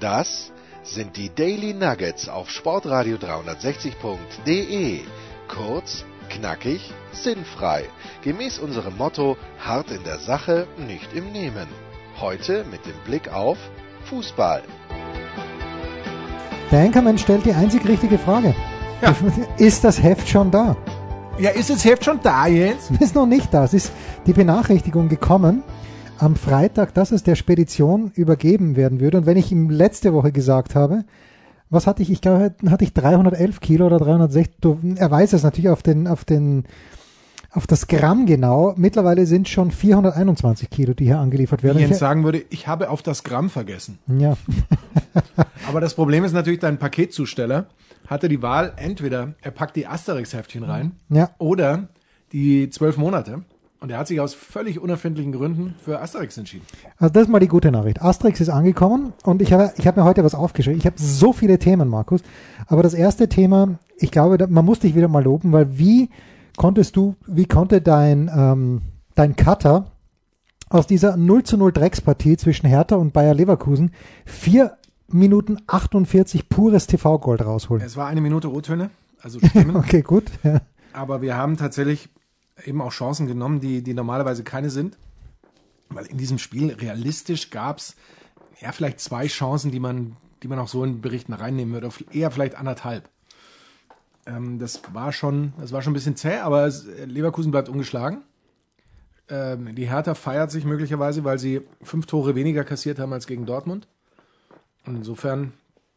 Das sind die Daily Nuggets auf Sportradio 360.de. Kurz, knackig, sinnfrei. Gemäß unserem Motto: hart in der Sache, nicht im Nehmen. Heute mit dem Blick auf Fußball. Der Anchorman stellt die einzig richtige Frage. Ja. Ist das Heft schon da? Ja, ist das Heft schon da, Jens? Ist noch nicht da. Es ist die Benachrichtigung gekommen am Freitag, dass es der Spedition übergeben werden würde. Und wenn ich ihm letzte Woche gesagt habe, was hatte ich? Ich glaube, hatte ich 311 Kilo oder 360. Du, er weiß es natürlich auf den, auf den, auf das Gramm genau. Mittlerweile sind schon 421 Kilo, die hier angeliefert werden. Wie Jens sagen würde, ich habe auf das Gramm vergessen. ja. Aber das Problem ist natürlich, dein Paketzusteller hatte die Wahl, entweder er packt die Asterix-Heftchen rein Ja. oder die zwölf Monate. Und er hat sich aus völlig unerfindlichen Gründen für Asterix entschieden. Also das ist mal die gute Nachricht. Asterix ist angekommen und ich habe, ich habe mir heute was aufgeschrieben. Ich habe so viele Themen, Markus. Aber das erste Thema, ich glaube, man muss dich wieder mal loben, weil wie konntest du, wie konnte dein, ähm, dein Cutter aus dieser 0 zu 0 Dreckspartie zwischen Hertha und Bayer Leverkusen vier Minuten 48 pures TV-Gold rausholen? Es war eine Minute O-Töne, also Stimmen. Okay, gut. Ja. Aber wir haben tatsächlich eben auch Chancen genommen, die, die normalerweise keine sind. Weil in diesem Spiel realistisch gab es ja vielleicht zwei Chancen, die man, die man auch so in Berichten reinnehmen würde. Eher vielleicht anderthalb. Ähm, das war schon, das war schon ein bisschen zäh, aber Leverkusen bleibt ungeschlagen. Ähm, die Hertha feiert sich möglicherweise, weil sie fünf Tore weniger kassiert haben als gegen Dortmund. Und insofern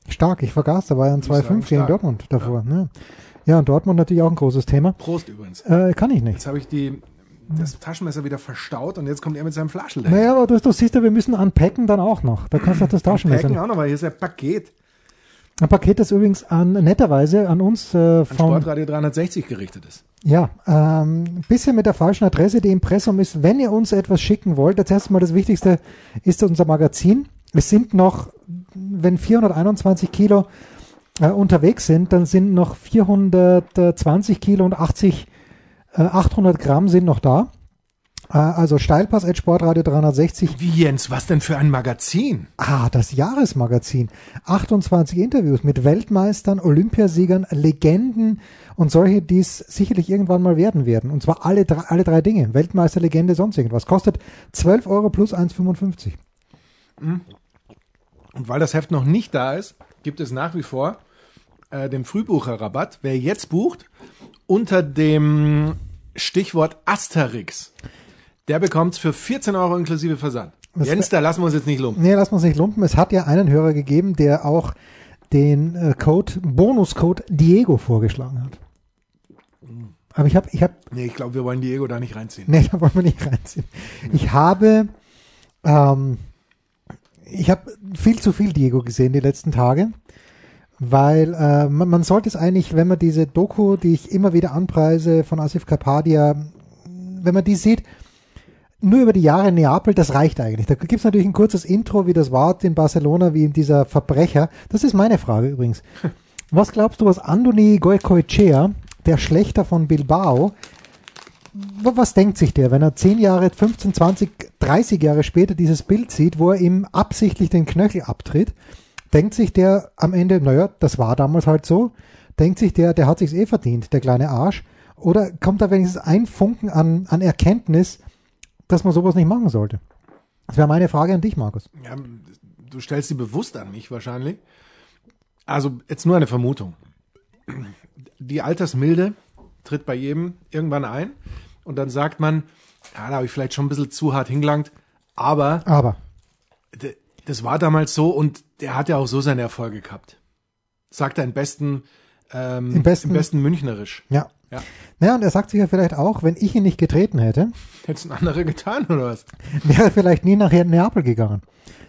Stark, ich vergaß, da war ja ein ich sagen, 2-5 gegen. Dortmund davor. Ja. Ja, und Dortmund natürlich auch ein großes Thema. Prost übrigens. Äh, kann ich nicht. Jetzt habe ich die, das Taschenmesser wieder verstaut und jetzt kommt er mit seinem Flaschel dahin. Naja, aber du, du siehst ja, wir müssen unpacken dann auch noch. Da kannst du auch das Taschenmesser. Packen nicht. auch noch, weil hier ist ein Paket Ein Paket, das übrigens an netterweise an uns äh, von Sportradio 360 gerichtet ist. ja ähm, ein bisschen mit der falschen Adresse. Die Impressum ist, wenn ihr uns etwas schicken wollt, als erstes mal das Wichtigste ist unser Magazin. Es sind noch, wenn 421 Kilo äh, unterwegs sind, dann sind noch 420 Kilo und 80, äh, 800 Gramm sind noch da. Äh, also Steilpass at Sportradio 360 Wie Jens, was denn für ein Magazin? Ah, das Jahresmagazin. 28 Interviews mit Weltmeistern, Olympiasiegern, Legenden und solche, die es sicherlich irgendwann mal werden werden. Und zwar alle drei, alle drei Dinge. Weltmeister, Legende, sonst irgendwas. Kostet 12 Euro plus 1,55. Und weil das Heft noch nicht da ist, gibt es nach wie vor äh, den Frühbucherrabatt. Wer jetzt bucht, unter dem Stichwort Asterix, der bekommt es für 14 Euro inklusive Versand. Was Jens, da lassen wir uns jetzt nicht lumpen. Nee, lass uns nicht lumpen. Es hat ja einen Hörer gegeben, der auch den äh, Code, Bonuscode Diego vorgeschlagen hat. Aber ich habe, ich habe, Nee, ich glaube, wir wollen Diego da nicht reinziehen. Nee, da wollen wir nicht reinziehen. Ich habe, ähm, ich habe viel zu viel Diego gesehen die letzten Tage, weil äh, man, man sollte es eigentlich, wenn man diese Doku, die ich immer wieder anpreise von Asif Kapadia, wenn man die sieht, nur über die Jahre in Neapel, das reicht eigentlich. Da gibt es natürlich ein kurzes Intro, wie das war in Barcelona, wie in dieser Verbrecher. Das ist meine Frage übrigens. Was glaubst du, was Andoni Goicoechea, der Schlechter von Bilbao, was denkt sich der, wenn er 10 Jahre, 15, 20, 30 Jahre später dieses Bild sieht, wo er ihm absichtlich den Knöchel abtritt? Denkt sich der am Ende, naja, das war damals halt so. Denkt sich der, der hat sich's eh verdient, der kleine Arsch. Oder kommt da wenigstens ein Funken an, an Erkenntnis, dass man sowas nicht machen sollte? Das wäre meine Frage an dich, Markus. Ja, du stellst sie bewusst an mich wahrscheinlich. Also jetzt nur eine Vermutung. Die Altersmilde tritt bei jedem irgendwann ein und dann sagt man, ja, da habe ich vielleicht schon ein bisschen zu hart hingelangt, aber Aber. das war damals so und der hat ja auch so seine Erfolge gehabt. Sagt er im besten, ähm, Im besten- im besten Münchnerisch. Ja. Ja. Naja, und er sagt sich ja vielleicht auch, wenn ich ihn nicht getreten hätte, Hättest ein andere getan oder was? wäre vielleicht nie nach Neapel gegangen.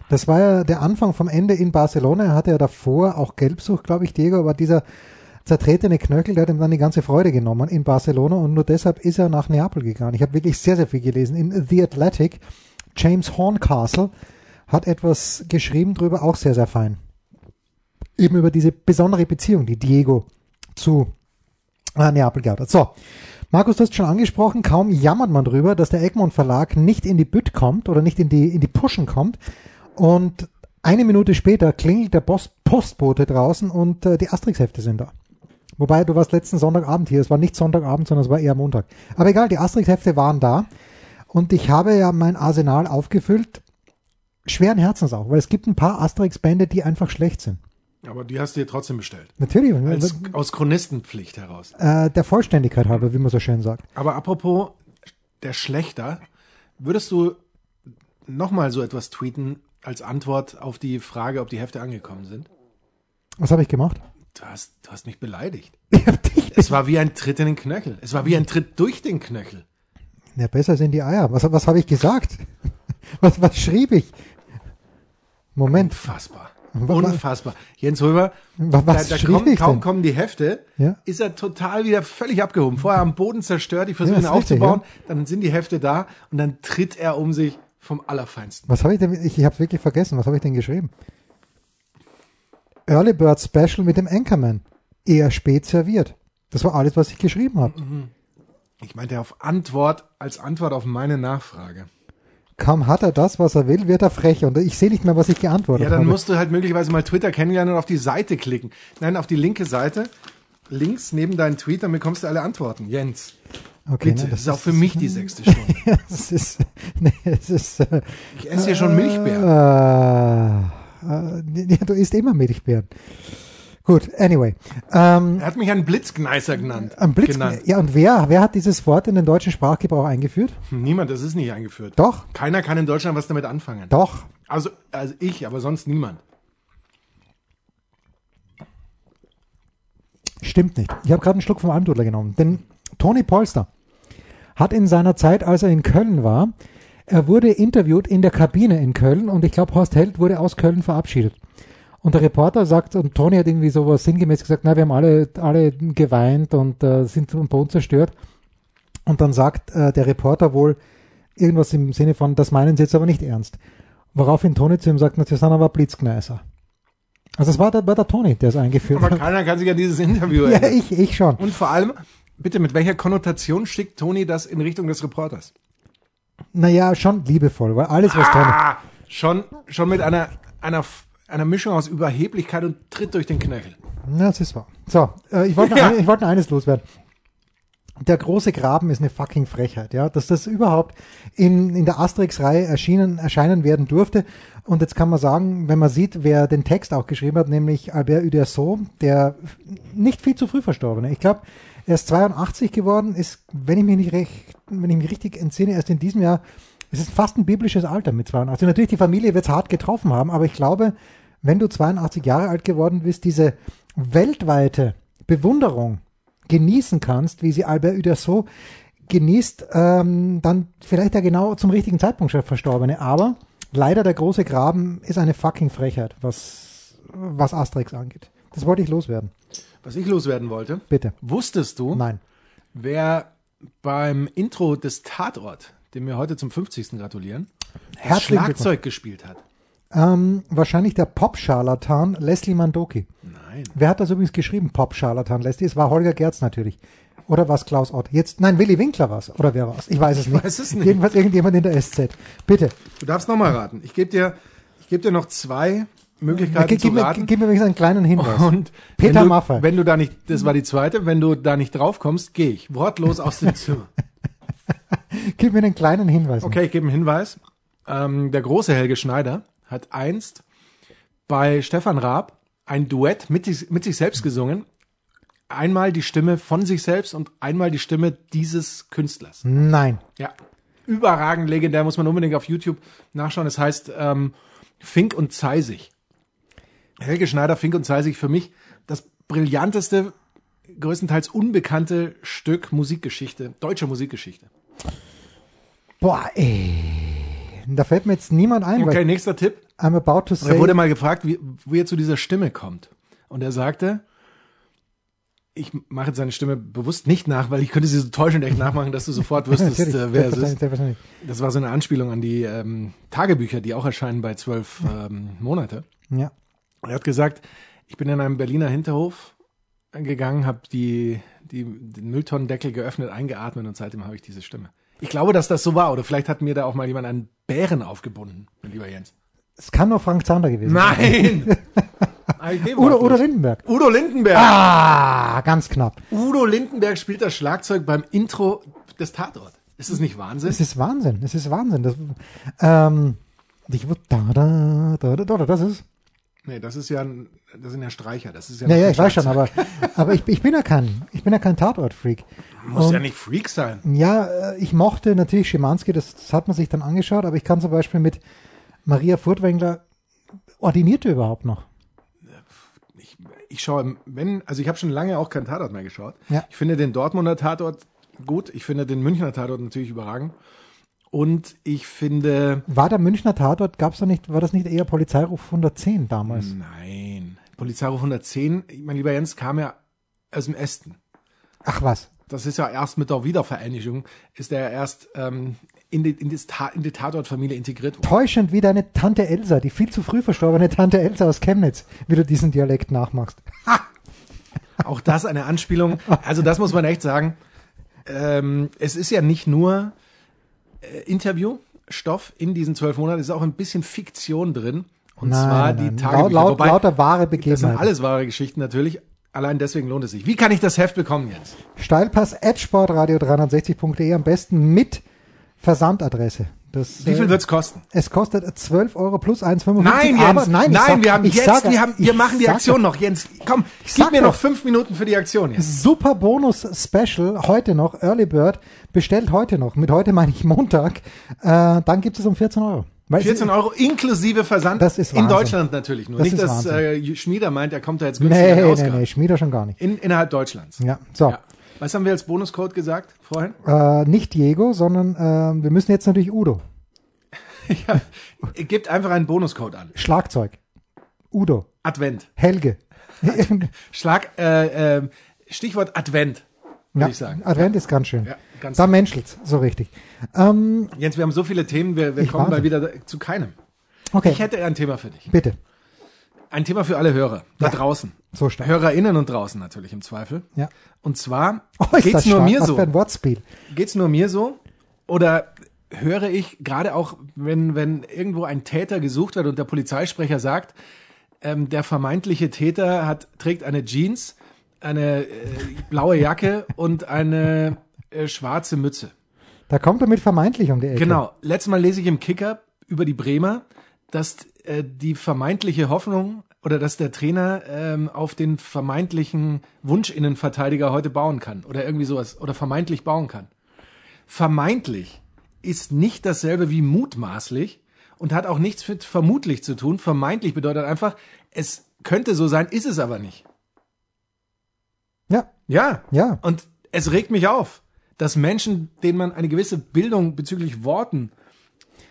Das war ja der Anfang vom Ende in Barcelona. Er hatte ja davor auch Gelbsucht, glaube ich, Diego, aber dieser zertretene Knöchel, der hat ihm dann die ganze Freude genommen in Barcelona und nur deshalb ist er nach Neapel gegangen. Ich habe wirklich sehr, sehr viel gelesen. In The Athletic, James Horncastle hat etwas geschrieben drüber, auch sehr, sehr fein. Eben über diese besondere Beziehung, die Diego zu äh, Neapel gehabt hat. So, Markus, du hast schon angesprochen, kaum jammert man drüber, dass der Egmont Verlag nicht in die Bütt kommt oder nicht in die, in die Pushen kommt. Und eine Minute später klingelt der Post Postbote draußen und äh, die Asterix-Hefte sind da. Wobei, du warst letzten Sonntagabend hier. Es war nicht Sonntagabend, sondern es war eher Montag. Aber egal, die Asterix-Hefte waren da. Und ich habe ja mein Arsenal aufgefüllt. Schweren Herzens auch, weil es gibt ein paar Asterix-Bände, die einfach schlecht sind. Aber die hast du dir trotzdem bestellt. Natürlich, Als, aus Chronistenpflicht heraus. äh, der Vollständigkeit halber, wie man so schön sagt. Aber apropos der Schlechter, würdest du nochmal so etwas tweeten als Antwort auf die Frage, ob die Hefte angekommen sind? Was habe ich gemacht? Du hast, du hast mich beleidigt. Ich. Es war wie ein Tritt in den Knöchel. Es war wie ein Tritt durch den Knöchel. Ja, besser sind die Eier. Was, was habe ich gesagt? Was, was schrieb ich? Moment. Unfassbar. Unfassbar. Jens Röber, Wa- was da, da ich kaum denn? kommen die Hefte, Ja. ist er total wieder völlig abgehoben. Vorher am Boden zerstört, die versuchen Ja, ihn ist richtig, aufzubauen, dann sind die Hefte da und dann tritt er um sich vom Allerfeinsten. Was habe ich denn? Ich, ich habe wirklich vergessen. Was habe ich denn geschrieben? Early Bird Special mit dem Anchorman. Eher spät serviert. Das war alles, was ich geschrieben habe. Ich meinte auf Antwort, als Antwort auf meine Nachfrage. Kaum hat er das, was er will, wird er frech. Und ich sehe nicht mehr, was ich geantwortet Ja, dann habe. musst du halt möglicherweise mal Twitter kennenlernen und auf die Seite klicken. Nein, auf die linke Seite, links neben deinen Tweet, dann bekommst du alle Antworten. Jens, okay, bitte, ne, das ist auch für mich die sechste Stunde. das ist, nee, es ist, Ich esse hier schon Milchbeeren. äh, äh, ja, du isst immer Milchbeeren. Gut, anyway. Ähm, Er hat mich einen Blitzgneißer genannt. am Blitz, genannt. ja, und wer, wer hat dieses Wort in den deutschen Sprachgebrauch eingeführt? Niemand, das ist nicht eingeführt. Doch, Keiner kann in Deutschland was damit anfangen. doch. Also, also ich, aber sonst niemand. Stimmt nicht. Ich habe gerade einen Schluck vom Almdudler genommen. Denn Tony Polster hat in seiner Zeit, als er in Köln war, er wurde interviewt in der Kabine in Köln und ich glaube, Horst Held wurde aus Köln verabschiedet. Und der Reporter sagt, und Tony hat irgendwie sowas sinngemäß gesagt, na, wir haben alle, alle geweint und äh, sind am Boden zerstört. Und dann sagt äh, der Reporter wohl irgendwas im Sinne von, das meinen Sie jetzt aber nicht ernst. Woraufhin Tony zu ihm sagt, na, Sie sind aber. Also es war der, war der Tony, der es eingeführt Aber hat. keiner kann sich an dieses Interview Ja, erinnern. ich, ich schon. Und vor allem, bitte, mit welcher Konnotation schickt Toni das in Richtung des Reporters? Naja, schon liebevoll, weil alles, was. Ah, schon, schon mit einer, einer, einer Mischung aus Überheblichkeit und Tritt durch den Knöchel. Ja, das ist wahr. So, äh, ich wollte noch, Ja. ein- ich wollte noch eines loswerden. Der große Graben ist eine fucking Frechheit, ja, dass das überhaupt in, in der Asterix-Reihe erschienen, erscheinen werden durfte. Und jetzt kann man sagen, wenn man sieht, wer den Text auch geschrieben hat, nämlich Albert Uderso, der nicht viel zu früh verstorbene. Ich glaube, er ist 82 geworden, ist, wenn ich mich nicht recht, wenn ich mich richtig entsinne, erst in diesem Jahr, es ist fast ein biblisches Alter mit 82. Natürlich, die Familie wird es hart getroffen haben, aber ich glaube, wenn du 82 Jahre alt geworden bist, diese weltweite Bewunderung genießen kannst, wie sie Albert Uderso genießt, ähm, dann vielleicht ja genau zum richtigen Zeitpunkt schon Verstorbene. Aber leider der große Graben ist eine fucking Frechheit, was, was Asterix angeht. Das wollte ich loswerden. Was ich loswerden wollte, Bitte. wusstest du, Nein. wer beim Intro des Tatort, dem wir heute zum 50. gratulieren, Glückwunsch. Schlagzeug gespielt hat? Ähm, wahrscheinlich der Pop-Scharlatan Leslie Mandoki. Nein. Wer hat das übrigens geschrieben? Pop-Scharlatan Leslie. Es war Holger Gerz natürlich. Oder was Klaus Ott? Jetzt, nein, Willy Winkler war's. Oder wer war's? Ich weiß es nicht. weiß es nicht. Jedenfalls irgendjemand in der SZ. Bitte. Du darfst nochmal raten. Ich gebe dir, ich gebe dir noch zwei Möglichkeiten Gib, zu mir, raten. gib mir wenigstens einen kleinen Hinweis. Und Peter wenn du, Maffay. Wenn du da nicht, das war die zweite, wenn du da nicht drauf kommst, gehe ich wortlos aus dem Zimmer. Gib mir einen kleinen Hinweis. Okay, ich gebe einen Hinweis. Ähm, der große Helge Schneider hat einst bei Stefan Raab ein Duett mit, sich- mit sich selbst gesungen. Einmal die Stimme von sich selbst und einmal die Stimme dieses Künstlers. Nein. Ja, überragend legendär, muss man unbedingt auf YouTube nachschauen. Es heißt ähm, Fink und Zeisig. Helge Schneider, Fink und Zeisig, für mich das brillanteste, größtenteils unbekannte Stück Musikgeschichte, deutsche Musikgeschichte. Boah, ey. Da fällt mir jetzt niemand ein, Okay, nächster Tipp. I'm about to Er say. wurde mal gefragt, wie, wie er zu dieser Stimme kommt. Und er sagte, ich mache jetzt seine Stimme bewusst nicht nach, weil ich könnte sie so täuschend echt nachmachen, dass du sofort wüsstest, äh, wer es ist. Das war so eine Anspielung an die ähm, Tagebücher, die auch erscheinen bei zwölf ähm, Monate. Ja. Er hat gesagt, ich bin in einem Berliner Hinterhof gegangen, habe die, die, den Mülltonnendeckel geöffnet, eingeatmet und seitdem habe ich diese Stimme. Ich glaube, dass das so war. Oder vielleicht hat mir da auch mal jemand einen Bären aufgebunden, mein lieber Jens. Es kann nur Frank Zander gewesen sein. Nein! Udo, Udo Lindenberg. Udo Lindenberg. Ah, ganz knapp. Udo Lindenberg spielt das Schlagzeug beim Intro des Tatort. Ist das nicht Wahnsinn? Es ist Wahnsinn. Es ist Wahnsinn. Das, ähm, ich, da, da, da, da, da, das ist. Nee, das ist ja, ein, das sind ja Streicher. Das ist ja, Ja, noch ja, ein ich weiß schon, aber, aber ich, ich bin ja kein, ich bin ja kein Tatort-Freak. Muss ja nicht Freak sein. Ja, äh, ich mochte natürlich Schimanski, das, das hat man sich dann angeschaut, aber ich kann zum Beispiel mit Maria Furtwängler, ordiniert ihr überhaupt noch? Ich, ich schaue, wenn, also ich habe schon lange auch keinen Tatort mehr geschaut. Ja. Ich finde den Dortmunder Tatort gut. Ich finde den Münchner Tatort natürlich überragend. Und ich finde, War der Münchner Tatort, gab's da nicht, war das nicht eher Polizeiruf 110 damals? nein, Polizeiruf 110, mein lieber Jens, kam ja aus dem Ästen. Ach was, Das ist ja erst mit der Wiedervereinigung, ist er erst ähm, in, die, in, Ta in die Tatortfamilie integriert worden. täuschend wie deine Tante Elsa, die viel zu früh verstorbene Tante Elsa aus Chemnitz, wie du diesen Dialekt nachmachst. Auch das eine Anspielung. Also das muss man echt sagen. Ähm, es ist ja nicht nur Interviewstoff in diesen zwölf Monaten, ist auch ein bisschen Fiktion drin. Und Nein, zwar nein, die. Tagebücher. Laut, laut, Wobei, lauter wahre das sind alles wahre Geschichten natürlich. Allein deswegen lohnt es sich. Wie kann ich das Heft bekommen jetzt? Steilpass at sportradio360.de am besten mit Versandadresse. Das, Wie viel äh, wird's kosten? Es kostet 12 Euro plus 1,55. Nein, Jens. aber nein, nein sag, wir haben jetzt, sag, wir, haben, wir machen die Aktion noch. Jens, komm, gib mir noch fünf Minuten für die Aktion jetzt. Super Bonus Special heute noch, Early Bird, bestellt heute noch. Mit heute meine ich Montag. Äh, dann gibt es um 14 Euro. Weil es- 14 Euro inklusive Versand. Das ist in. Deutschland natürlich nur. Das Nicht, dass Wahnsinn. äh, Schmieder meint, er kommt da jetzt günstiger Nee, nee, rausgehauen. nee, Schmieder schon gar nicht. In, innerhalb Deutschlands. Ja, so. Ja. Was haben wir als Bonuscode gesagt vorhin? Äh, nicht Diego, sondern äh, wir müssen jetzt natürlich Udo. ja. Gebt einfach einen Bonuscode an. Schlagzeug. Udo. Advent. Helge. Schlag, äh, äh, Stichwort Advent, würde ja, ich sagen. Advent ist ganz schön. Ja, ganz da menschelt's, so richtig. Ähm, Jens, wir haben so viele Themen, wir, wir kommen mal wieder zu keinem. okay, Ich hätte ein Thema für dich. bitte. Ein Thema für alle Hörer. Da Ja. draußen. So stark. HörerInnen und draußen natürlich im Zweifel. Ja. Und zwar Oh, geht's nur stark. mir Was so. für ein Wortspiel. Geht's nur mir so? Oder höre ich gerade auch, wenn, wenn irgendwo ein Täter gesucht wird und der Polizeisprecher sagt, ähm, der vermeintliche Täter hat, trägt eine Jeans, eine äh, blaue Jacke und eine äh, schwarze Mütze. Da kommt er mit vermeintlich um die Ecke. Genau. Letztes Mal lese ich im Kicker über die Bremer, dass äh, die vermeintliche Hoffnung oder dass der Trainer ähm, auf den vermeintlichen Wunschinnenverteidiger heute bauen kann oder irgendwie sowas oder vermeintlich bauen kann. Vermeintlich ist nicht dasselbe wie mutmaßlich und hat auch nichts mit vermutlich zu tun. Vermeintlich bedeutet einfach, es könnte so sein, ist es aber nicht. Ja, Ja. ja. Und es regt mich auf, dass Menschen, denen man eine gewisse Bildung bezüglich Worten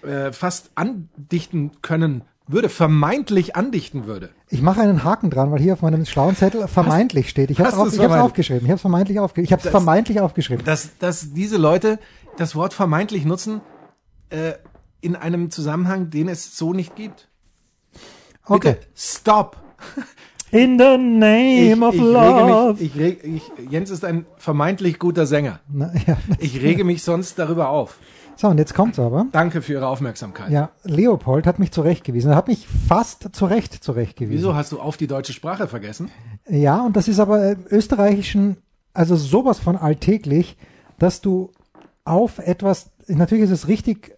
äh, fast andichten können würde, vermeintlich andichten würde. Ich mache einen Haken dran, weil hier auf meinem schlauen Zettel vermeintlich steht. Ich habe es hast auf, ich hab's aufgeschrieben. Ich habe es vermeintlich aufgeschrieben. Ich habe es vermeintlich aufgeschrieben. Dass, dass diese Leute das Wort vermeintlich nutzen äh, in einem Zusammenhang, den es so nicht gibt. Okay. Bitte, stop. In the name of ich love. Rege mich, ich reg, ich, Jens ist ein vermeintlich guter Sänger. Na, ja. Ich rege mich sonst darüber auf. So, und jetzt kommt's aber. Danke für Ihre Aufmerksamkeit. Ja, Leopold hat mich zurechtgewiesen. Er hat mich fast zurecht zurechtgewiesen. Wieso hast du auf die deutsche Sprache vergessen? Ja, und das ist aber im österreichischen, also sowas von alltäglich, dass du auf etwas, natürlich ist es richtig,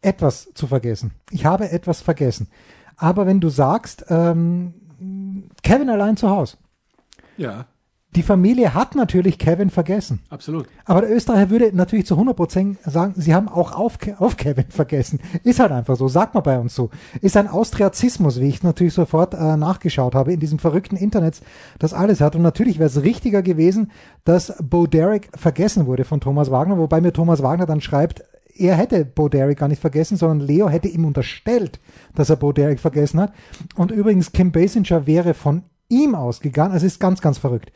etwas zu vergessen. Ich habe etwas vergessen. Aber wenn du sagst, ähm, Kevin allein zu Hause, Ja, die Familie hat natürlich Kevin vergessen. absolut. Aber der Österreicher würde natürlich zu 100% sagen, sie haben auch auf, auf Kevin vergessen. Ist halt einfach so, sagt man bei uns so. Ist ein Austriazismus, wie ich natürlich sofort äh, nachgeschaut habe, in diesem verrückten Internet, das alles hat. Und natürlich wäre es richtiger gewesen, dass Bo Derek vergessen wurde von Thomas Wagner, wobei mir Thomas Wagner dann schreibt, er hätte Bo Derek gar nicht vergessen, sondern Leo hätte ihm unterstellt, dass er Bo Derek vergessen hat. Und übrigens, Kim Basinger wäre von ihm ausgegangen. Also es ist ganz, ganz verrückt.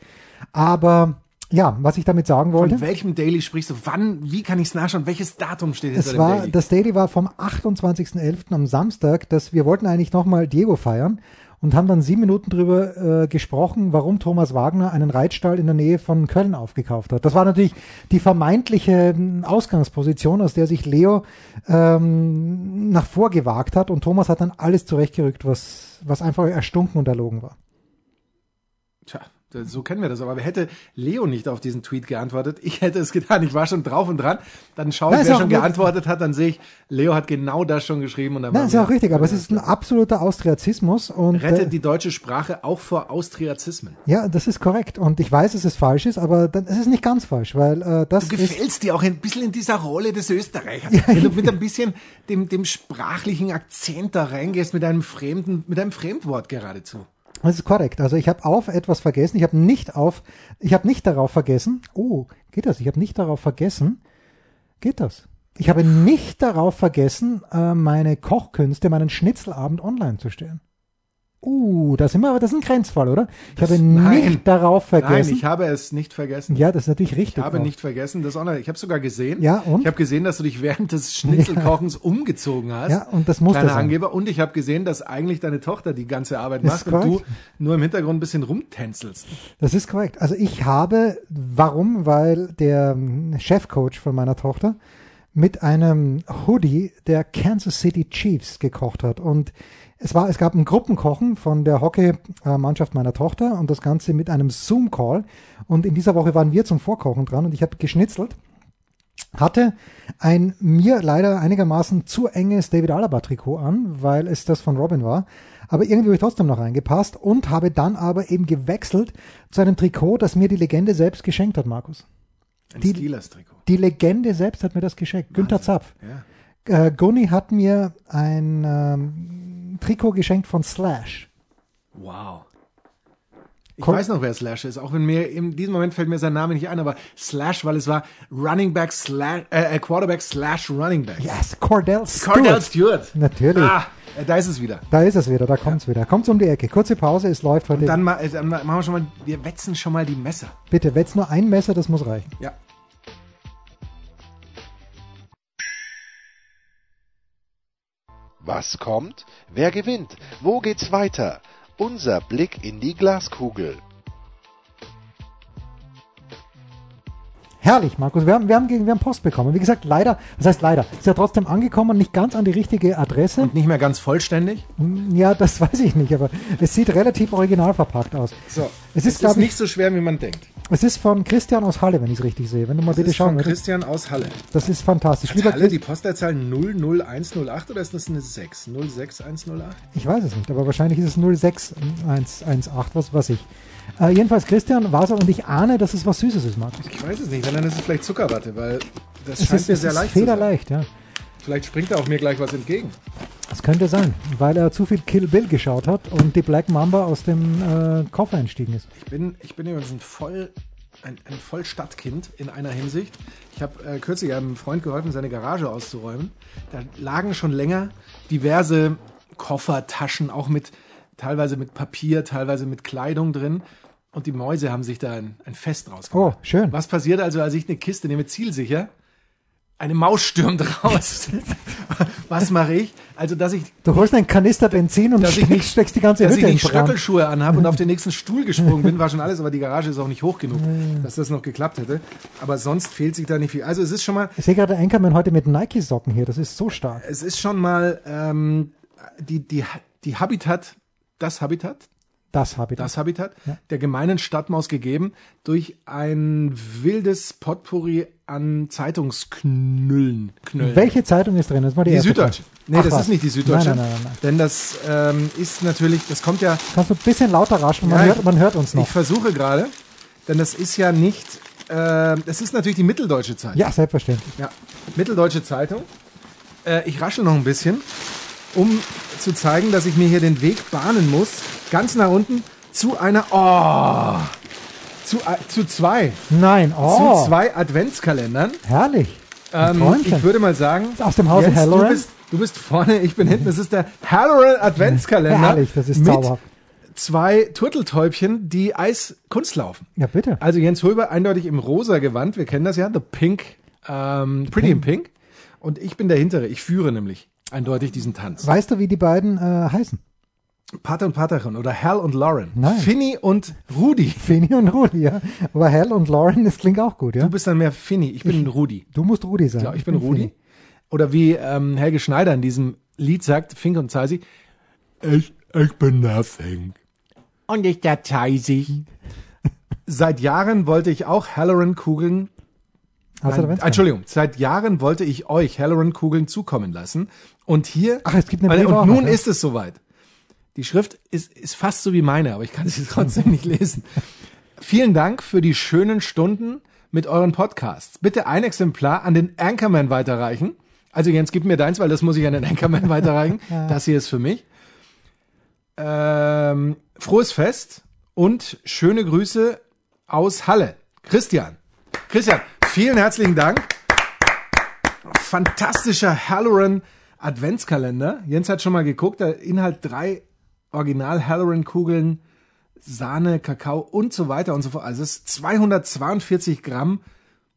Aber ja, was ich damit sagen wollte. Von welchem Daily sprichst du? Wann, wie kann ich es nachschauen? Welches Datum steht hinter Es war, Daily? das Daily war vom 28.11. am Samstag, dass wir wollten eigentlich nochmal Diego feiern und haben dann sieben Minuten drüber äh, gesprochen, warum Thomas Wagner einen Reitstall in der Nähe von Köln aufgekauft hat. Das war natürlich die vermeintliche ähm, Ausgangsposition, aus der sich Leo ähm, nach vorgewagt hat und Thomas hat dann alles zurechtgerückt, was, was einfach erstunken und erlogen war. Tja, so kennen wir das. Aber hätte Leo nicht auf diesen Tweet geantwortet, ich hätte es getan. Ich war schon drauf und dran. Dann schaue Ja, ich, ist wer schon geantwortet hat. Dann sehe ich, Leo hat genau das schon geschrieben. Und dann Nein, ist ja auch richtig, aber es ist ein absoluter Austriazismus und äh, Rettet die deutsche Sprache auch vor Austriazismen. ja, das ist korrekt und ich weiß, dass es falsch ist, aber dann, es ist nicht ganz falsch, weil äh, das Du ist gefällst dir auch ein bisschen in dieser Rolle des Österreichers. Wenn du mit ein bisschen dem, dem sprachlichen Akzent da reingehst, mit einem fremden, mit einem Fremdwort geradezu. Das ist korrekt. Also ich habe auf etwas vergessen. Ich habe nicht auf, ich habe nicht darauf vergessen. Oh, geht das? Ich habe nicht darauf vergessen. Geht das? Ich habe nicht darauf vergessen, äh, meine Kochkünste, meinen Schnitzelabend online zu stellen. Uh, da sind wir aber, das ist ein Grenzfall, oder? Ich habe nein. nicht darauf vergessen. Nein, ich habe es nicht vergessen. ja, das ist natürlich richtig. Ich habe auch. nicht vergessen, das online. Ich habe sogar gesehen. Ja, und? Ich habe gesehen, dass du dich während des Schnitzelkochens umgezogen hast. Ja, und das muss Kleiner das sein. Angeber. Und ich habe gesehen, dass eigentlich deine Tochter die ganze Arbeit Das macht und du nur im Hintergrund ein bisschen rumtänzelst. Das ist korrekt. Also ich habe, warum? Weil der ähm, Chefcoach von meiner Tochter mit einem Hoodie der Kansas City Chiefs gekocht hat. Und es war, es gab ein Gruppenkochen von der Hockey-Mannschaft meiner Tochter und das Ganze mit einem Zoom-Call. Und in dieser Woche waren wir zum Vorkochen dran und ich habe geschnitzelt hatte ein mir leider einigermaßen zu enges David Alaba Trikot an, weil es das von Robin war. Aber irgendwie habe ich trotzdem noch reingepasst und habe dann aber eben gewechselt zu einem Trikot, das mir die Legende selbst geschenkt hat, Markus. Ein Die- Steelers-Trikot. Die Legende selbst hat mir das geschenkt. Günther Zapf. Ja. Äh, Gunni hat mir ein ähm, Trikot geschenkt von Slash. Wow. Ich Komm. weiß noch, wer Slash ist, auch wenn mir in diesem Moment fällt mir sein Name nicht ein, aber Slash, weil es war Running Back slash, äh, äh, Quarterback slash Running Back. Yes, Cordell Stewart. Cordell Stewart. Natürlich. Ah, äh, da ist es wieder. Da ist es wieder, da kommt's wieder. Kommt's um die Ecke. Kurze Pause, es läuft heute. Dann, ma- äh, dann ma- machen wir schon mal, wir wetzen schon mal die Messer. Bitte, wenn's nur ein Messer, das muss reichen. Ja. Was kommt? Wer gewinnt? Wo geht's weiter? Unser Blick in die Glaskugel. Herrlich, Markus. Wir haben, wir, haben, gegen- wir haben Post bekommen. Wie gesagt, leider, das heißt leider, ist ja trotzdem angekommen, nicht ganz an die richtige Adresse. Nicht mehr ganz vollständig. Ja, das weiß ich nicht, aber es sieht relativ original verpackt aus. So. Es ist, Es ist glaube ich, nicht so schwer, wie man denkt. Es ist von Christian aus Halle, wenn ich es richtig sehe. Wenn du mal Das bitte ist schauen von. Christian aus Halle. Das ist fantastisch. Hat Halle die Postleitzahl 00108 oder ist das eine 6? 06108? ich weiß es nicht, aber wahrscheinlich ist es 06118, was weiß ich. Äh, jedenfalls, Christian war und ich ahne, dass es was Süßes ist, Markus. Ich weiß es nicht, wenn dann ist es vielleicht Zuckerwatte, weil das Es scheint ist, mir es sehr leicht zu sein. federleicht, ja. Vielleicht springt da auch mir gleich was entgegen. Das könnte sein, weil er zu viel Kill Bill geschaut hat und die Black Mamba aus dem äh, Koffer entstiegen ist. Ich bin, ich bin übrigens ein voll, ein, ein Vollstadtkind in einer Hinsicht. Ich habe äh, kürzlich einem Freund geholfen, seine Garage auszuräumen. Da lagen schon länger diverse Koffer, Taschen, auch mit teilweise mit Papier, teilweise mit Kleidung drin. Und die Mäuse haben sich da ein, ein Fest draus gemacht. Oh, schön. Was passiert also, als ich eine Kiste nehme, zielsicher? Eine Maus stürmt raus. Was mache ich? Also, dass ich Du holst einen Kanister Benzin und Dass ich steckst, nicht- steckst die ganze dass Hütte ich in nicht. Stöckelschuhe anhabe und auf den nächsten Stuhl gesprungen bin, war schon alles, aber die Garage ist auch nicht hoch genug, dass das noch geklappt hätte. Aber sonst fehlt sich da nicht viel. Also es ist schon mal, Ich sehe gerade Anchorman heute mit Nike-Socken hier. Das ist so stark. es ist schon mal ähm, die, die, die Habitat, das Habitat, Das Habitat. das Habitat, Ja. der gemeinen Stadtmaus gegeben durch ein wildes Potpourri an Zeitungsknüllen. Knüllen. Welche Zeitung ist drin? Das ist mal die, Die Süddeutsche. Nee, Ach das was. ist nicht die Süddeutsche. Nein, nein, nein, nein. Denn das ähm, ist natürlich, das kommt ja, Kannst du ein bisschen lauter raschen? Man, Ja, hört, man hört uns noch. ich versuche gerade, denn das ist ja nicht, äh, das ist natürlich die Mitteldeutsche Zeitung. ja, selbstverständlich. Ja, Mitteldeutsche Zeitung. Äh, ich raschel noch ein bisschen, um zu zeigen, dass ich mir hier den Weg bahnen muss, ganz nach unten zu einer, oh, zu, äh, zu zwei, Nein, oh, zu zwei Adventskalendern. herrlich. Ähm, ich würde mal sagen, Aus dem Hause Jens, du Halloran? bist, du bist vorne, ich bin hinten. Das ist der Halloran Adventskalender Herrlich, das ist zauberhaft. zwei Turteltäubchen, die Eiskunst laufen. Ja, bitte. Also Jens Hulber eindeutig im rosa Gewand, wir kennen das ja, The Pink, ähm, Pretty in Pink. Und ich bin der Hintere, ich führe nämlich eindeutig diesen Tanz. Weißt du, wie die beiden äh, heißen? Pater und Paterin oder Hal und Lauren. Nein. Finny und Rudi. Fini und Rudi, ja. Aber Hal und Lauren, das klingt auch gut, ja. Du bist dann mehr Finny, ich bin Rudi. Du musst Rudi sein. Ja, ich bin Rudi. Oder wie ähm, Helge Schneider in diesem Lied sagt, Fink und Zeisi, ich, ich bin nothing. Und ich der Zeisi. Seit Jahren wollte ich auch Halloran-Kugeln Hast du Nein? Entschuldigung, seit Jahren wollte ich euch Halloran-Kugeln zukommen lassen. Und hier, Ach, es gibt eine und Brief auch nun ja. ist es soweit. Die Schrift ist, ist fast so wie meine, aber ich kann sie trotzdem nicht lesen. Vielen Dank für die schönen Stunden mit euren Podcasts. Bitte ein Exemplar an den Anchorman weiterreichen. Also Jens, gib mir deins, weil das muss ich an den Anchorman weiterreichen. Das hier ist für mich. Ähm, frohes Fest und schöne Grüße aus Halle. Christian. Christian, vielen herzlichen Dank. Fantastischer Halloran Adventskalender. Jens hat schon mal geguckt, der Inhalt drei Original Halloran Kugeln, Sahne, Kakao und so weiter und so fort. Also es ist 242 Gramm,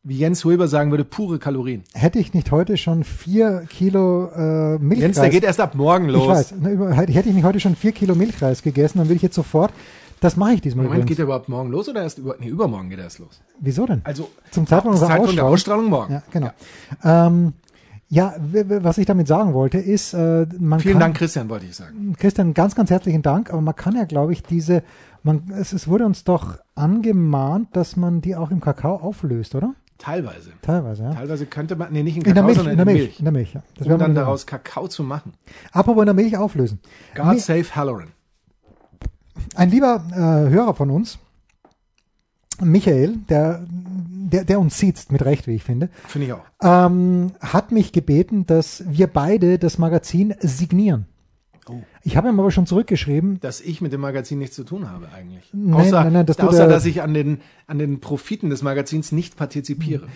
wie Jens Huber sagen würde, pure Kalorien. Hätte ich nicht heute schon vier Kilo äh, Milchreis... Jens, der geht erst ab morgen los. Ich weiß. Ne, Hätte ich nicht heute schon vier Kilo Milchreis gegessen, dann würde ich jetzt sofort... Das mache ich diesmal Moment, übrigens. geht er überhaupt morgen los oder erst über, nee, übermorgen geht er erst los? Wieso denn? Also Zum Zeitpunkt Zeitpunkt der Ausstrahlung. Ausstrahlung morgen. Ja, genau. Ja, ähm, ja was ich damit sagen wollte, ist, äh, man Vielen kann, Dank, Christian, wollte ich sagen. Christian, ganz, ganz herzlichen Dank, aber man kann ja, glaube ich, diese, man, es, es wurde uns doch angemahnt, dass man die auch im Kakao auflöst, oder? Teilweise. Teilweise, ja. Teilweise könnte man, nee, nicht in In der Kakao, Milch, sondern in der Milch, Milch. in der Milch, ja. Das Um dann daraus Kakao zu machen. Apropos in der Milch auflösen. God Mi- save Halloran. Ein lieber äh, Hörer von uns, Michael, der, der, der uns sieht, mit Recht, wie ich finde, Finde ich auch. ähm, hat mich gebeten, dass wir beide das Magazin signieren. Oh. Ich habe ihm aber schon zurückgeschrieben, Dass ich mit dem Magazin nichts zu tun habe eigentlich. Nein, außer nein, nein, dass außer da- dass ich an den, an den Profiten des Magazins nicht partizipiere.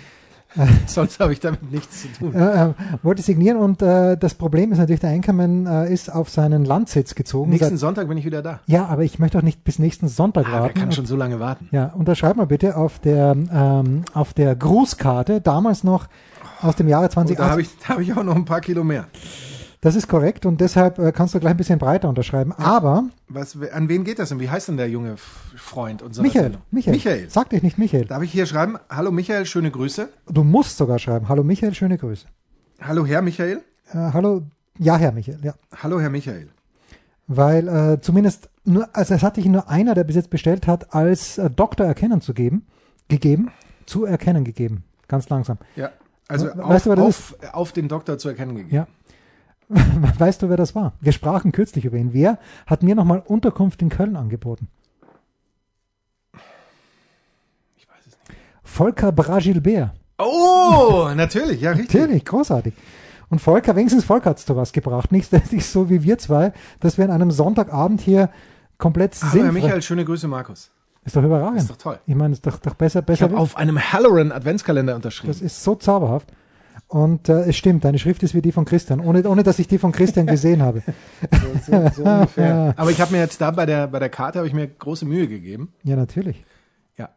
Sonst habe ich damit nichts zu tun. äh, äh, wollte signieren und äh, das Problem ist natürlich, der Anchorman äh, ist auf seinen Landsitz gezogen. Nächsten Seit, Sonntag bin ich wieder da. ja, aber ich möchte auch nicht bis nächsten Sonntag Ah, warten. kann schon so lange warten? Ja, unterschreib mal bitte auf der, ähm, auf der Grußkarte, damals noch aus dem Jahre Und 2018. da habe ich, da habe ich auch noch ein paar Kilo mehr. Das ist korrekt und deshalb äh, kannst du gleich ein bisschen breiter unterschreiben. Aber Was, an wen geht das denn? Wie heißt denn der junge Freund unserer Michael, Sendung? Michael, Michael. sag dich nicht Michael. Darf ich hier schreiben? Hallo Michael, schöne Grüße. Du musst sogar schreiben. Hallo Michael, schöne Grüße. Hallo Herr Michael. Äh, hallo, ja Herr Michael, ja. Hallo Herr Michael. Weil äh, zumindest nur, also es hat dich nur einer, der bis jetzt bestellt hat, als äh, Doktor erkennen zu geben, gegeben, zu erkennen gegeben. Ganz langsam. Ja. Also auf, weißt du, wer das auf, auf den Doktor zu erkennen gegeben. Ja. Weißt du, wer das war? Wir sprachen kürzlich über ihn. Wer hat mir nochmal Unterkunft in Köln angeboten? Ich weiß es nicht. Volker Bragilbert. Oh, natürlich, ja, richtig. Natürlich, großartig. Und Volker, wenigstens Volker hat's zu was gebracht. Nicht, so wie wir zwei, dass wir an einem Sonntagabend hier komplett Hallo Herr sinnfrei... Michael, schöne Grüße Markus. Ist doch überragend. Ist doch toll. Ich meine, ist doch, doch besser, Ich besser. habe auf einem Halloran Adventskalender unterschrieben. Das ist so zauberhaft. Und äh, es stimmt, deine Schrift ist wie die von Christian, ohne, ohne dass ich die von Christian gesehen habe. so, so ungefähr. Aber ich habe mir jetzt da bei der, bei der Karte habe ich mir große Mühe gegeben. Ja, natürlich. Ja.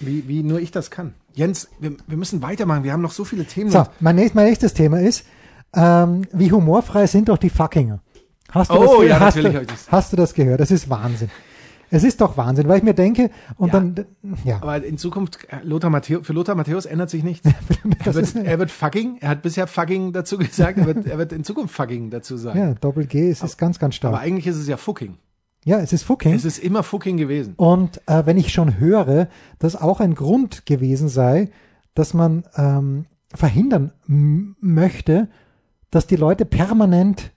Wie, wie nur ich das kann. Jens, wir, wir müssen weitermachen. Wir haben noch so viele Themen. So, mein, nächst, mein nächstes Thema ist, ähm, wie humorfrei sind doch die Fuckinger. Hast du Oh, das, ja, hast, natürlich du, hab ich das. hast du das gehört? Das ist Wahnsinn. Es ist doch Wahnsinn, weil ich mir denke, und Ja. dann, ja, Aber in Zukunft, äh, Lothar Matthäus, für Lothar Matthäus ändert sich nichts. Er wird, er wird fucking, er hat bisher fucking dazu gesagt, er wird, er wird in Zukunft fucking dazu sagen. ja, Doppel G, es ist ganz, ganz Aber stark. eigentlich ist es ja fucking. Ja, es ist Fucking. Es ist immer Fucking gewesen. Und äh, wenn ich schon höre, dass auch ein Grund gewesen sei, dass man ähm, verhindern möchte, dass die Leute permanent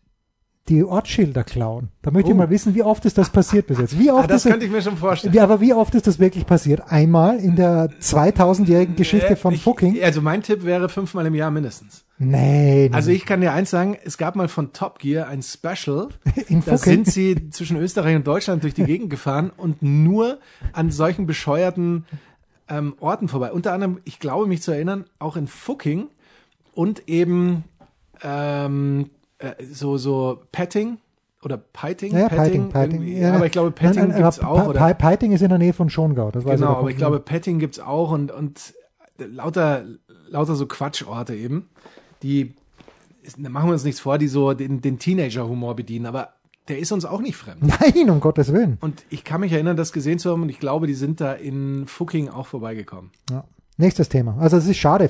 die Ortsschilder klauen. Da möchte ich Oh. mal wissen, wie oft ist das passiert bis jetzt? Wie Ah, oft das ist könnte ich mir schon vorstellen. ja, aber wie oft ist das wirklich passiert? Einmal in der 2000-jährigen Geschichte Äh, von ich, Fucking? Also mein Tipp wäre fünfmal im Jahr mindestens. Nein. Also ich kann dir eins sagen, es gab mal von Top Gear ein Special, in da Fucking. sind sie zwischen Österreich und Deutschland durch die Gegend gefahren und nur an solchen bescheuerten ähm, Orten vorbei. Unter anderem, ich glaube mich zu erinnern, auch in Fucking und eben ähm, äh, so, so Petting oder Piting. ja, Piting, Piting. irgendwie. Ja, aber ich glaube, Petting nein, gibt's aber auch. Oder? Pi- Piting ist in der Nähe von Schongau. Das weiß Genau, da aber ich glaube, Petting gibt's auch und, und lauter, lauter so Quatschorte eben, die, da machen wir uns nichts vor, die so den, den Teenager-Humor bedienen, aber der ist uns auch nicht fremd. Nein, um Gottes Willen. Und ich kann mich erinnern, das gesehen zu haben und ich glaube, die sind da in Fucking auch vorbeigekommen. Ja. Nächstes Thema. Also es ist schade, äh,